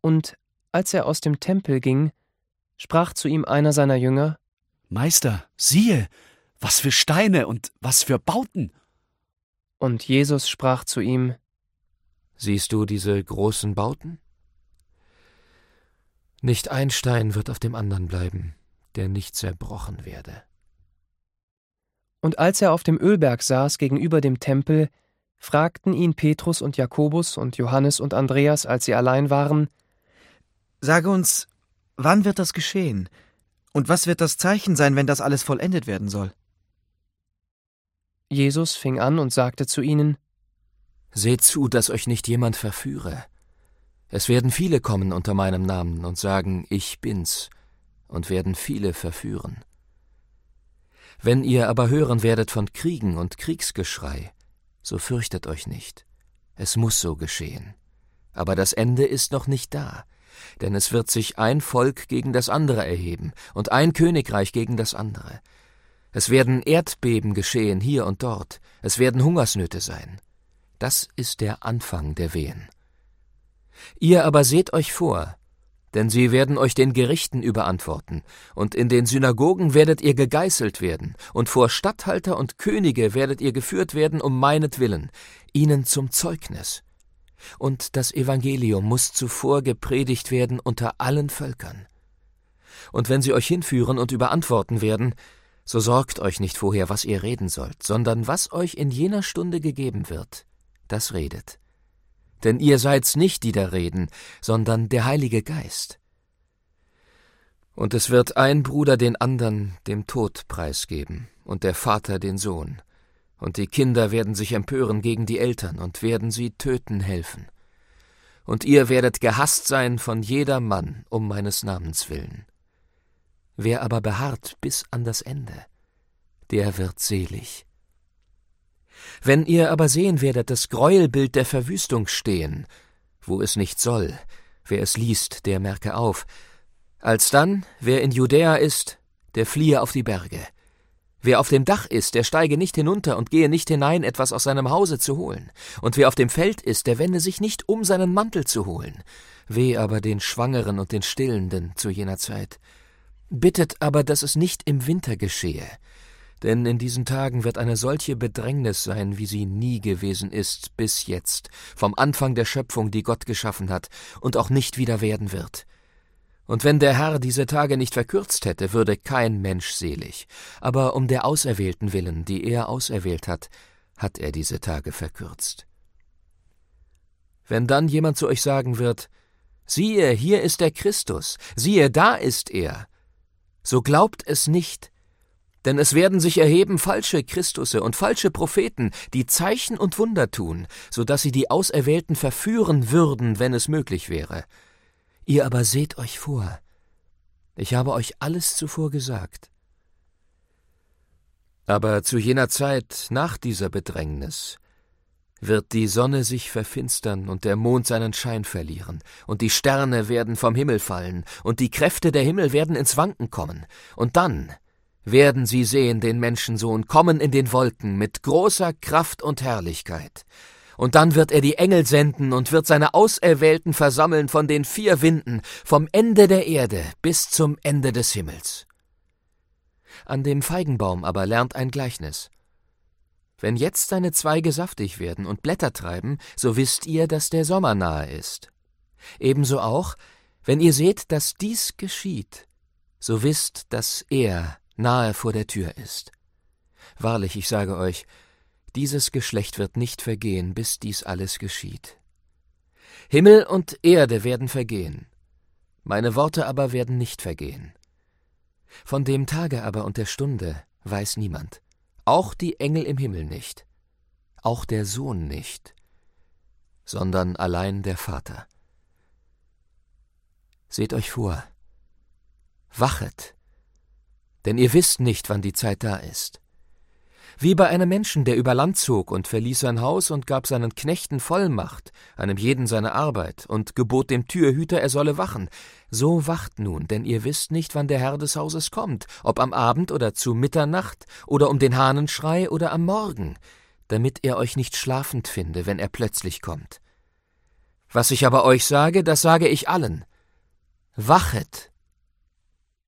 Und als er aus dem Tempel ging, sprach zu ihm einer seiner Jünger Meister, siehe, was für Steine und was für Bauten. Und Jesus sprach zu ihm Siehst du diese großen Bauten? Nicht ein Stein wird auf dem anderen bleiben, der nicht zerbrochen werde. Und als er auf dem Ölberg saß gegenüber dem Tempel, fragten ihn Petrus und Jakobus und Johannes und Andreas, als sie allein waren Sage uns, wann wird das geschehen? Und was wird das Zeichen sein, wenn das alles vollendet werden soll? Jesus fing an und sagte zu ihnen Seht zu, dass euch nicht jemand verführe. Es werden viele kommen unter meinem Namen und sagen, ich bin's, und werden viele verführen. Wenn ihr aber hören werdet von Kriegen und Kriegsgeschrei, so fürchtet euch nicht. Es muss so geschehen. Aber das Ende ist noch nicht da, denn es wird sich ein Volk gegen das andere erheben und ein Königreich gegen das andere. Es werden Erdbeben geschehen hier und dort, es werden Hungersnöte sein. Das ist der Anfang der Wehen. Ihr aber seht euch vor, denn sie werden euch den Gerichten überantworten, und in den Synagogen werdet ihr gegeißelt werden, und vor Statthalter und Könige werdet ihr geführt werden um meinetwillen, ihnen zum Zeugnis. Und das Evangelium muss zuvor gepredigt werden unter allen Völkern. Und wenn sie euch hinführen und überantworten werden, so sorgt euch nicht vorher, was ihr reden sollt, sondern was euch in jener Stunde gegeben wird, das redet. Denn ihr seid's nicht, die da reden, sondern der Heilige Geist. Und es wird ein Bruder den andern dem Tod preisgeben, und der Vater den Sohn, und die Kinder werden sich empören gegen die Eltern und werden sie töten helfen. Und ihr werdet gehasst sein von jeder Mann um meines Namens willen. Wer aber beharrt bis an das Ende, der wird selig. Wenn ihr aber sehen werdet das Gräuelbild der Verwüstung stehen, wo es nicht soll, wer es liest, der merke auf, alsdann, wer in Judäa ist, der fliehe auf die Berge. Wer auf dem Dach ist, der steige nicht hinunter und gehe nicht hinein, etwas aus seinem Hause zu holen. Und wer auf dem Feld ist, der wende sich nicht um, seinen Mantel zu holen. Weh aber den Schwangeren und den Stillenden zu jener Zeit. Bittet aber, dass es nicht im Winter geschehe, denn in diesen Tagen wird eine solche Bedrängnis sein, wie sie nie gewesen ist bis jetzt, vom Anfang der Schöpfung, die Gott geschaffen hat, und auch nicht wieder werden wird. Und wenn der Herr diese Tage nicht verkürzt hätte, würde kein Mensch selig. Aber um der Auserwählten willen, die er auserwählt hat, hat er diese Tage verkürzt. Wenn dann jemand zu euch sagen wird, siehe, hier ist der Christus, siehe, da ist er, so glaubt es nicht, denn es werden sich erheben falsche Christusse und falsche Propheten, die Zeichen und Wunder tun, so dass sie die Auserwählten verführen würden, wenn es möglich wäre. Ihr aber seht euch vor. Ich habe euch alles zuvor gesagt. Aber zu jener Zeit nach dieser Bedrängnis wird die Sonne sich verfinstern und der Mond seinen Schein verlieren, und die Sterne werden vom Himmel fallen, und die Kräfte der Himmel werden ins Wanken kommen, und dann werden sie sehen den Menschensohn kommen in den Wolken mit großer Kraft und Herrlichkeit. Und dann wird er die Engel senden und wird seine Auserwählten versammeln von den vier Winden, vom Ende der Erde bis zum Ende des Himmels. An dem Feigenbaum aber lernt ein Gleichnis. Wenn jetzt seine Zweige saftig werden und Blätter treiben, so wisst ihr, dass der Sommer nahe ist. Ebenso auch, wenn ihr seht, dass dies geschieht, so wisst, dass er nahe vor der Tür ist. Wahrlich, ich sage euch, dieses Geschlecht wird nicht vergehen, bis dies alles geschieht. Himmel und Erde werden vergehen, meine Worte aber werden nicht vergehen. Von dem Tage aber und der Stunde weiß niemand, auch die Engel im Himmel nicht, auch der Sohn nicht, sondern allein der Vater. Seht euch vor, wachet, denn ihr wisst nicht, wann die Zeit da ist. Wie bei einem Menschen, der über Land zog und verließ sein Haus und gab seinen Knechten Vollmacht, einem jeden seine Arbeit, und gebot dem Türhüter, er solle wachen. So wacht nun, denn ihr wisst nicht, wann der Herr des Hauses kommt, ob am Abend oder zu Mitternacht oder um den Hahnenschrei oder am Morgen, damit er euch nicht schlafend finde, wenn er plötzlich kommt. Was ich aber euch sage, das sage ich allen. Wachet,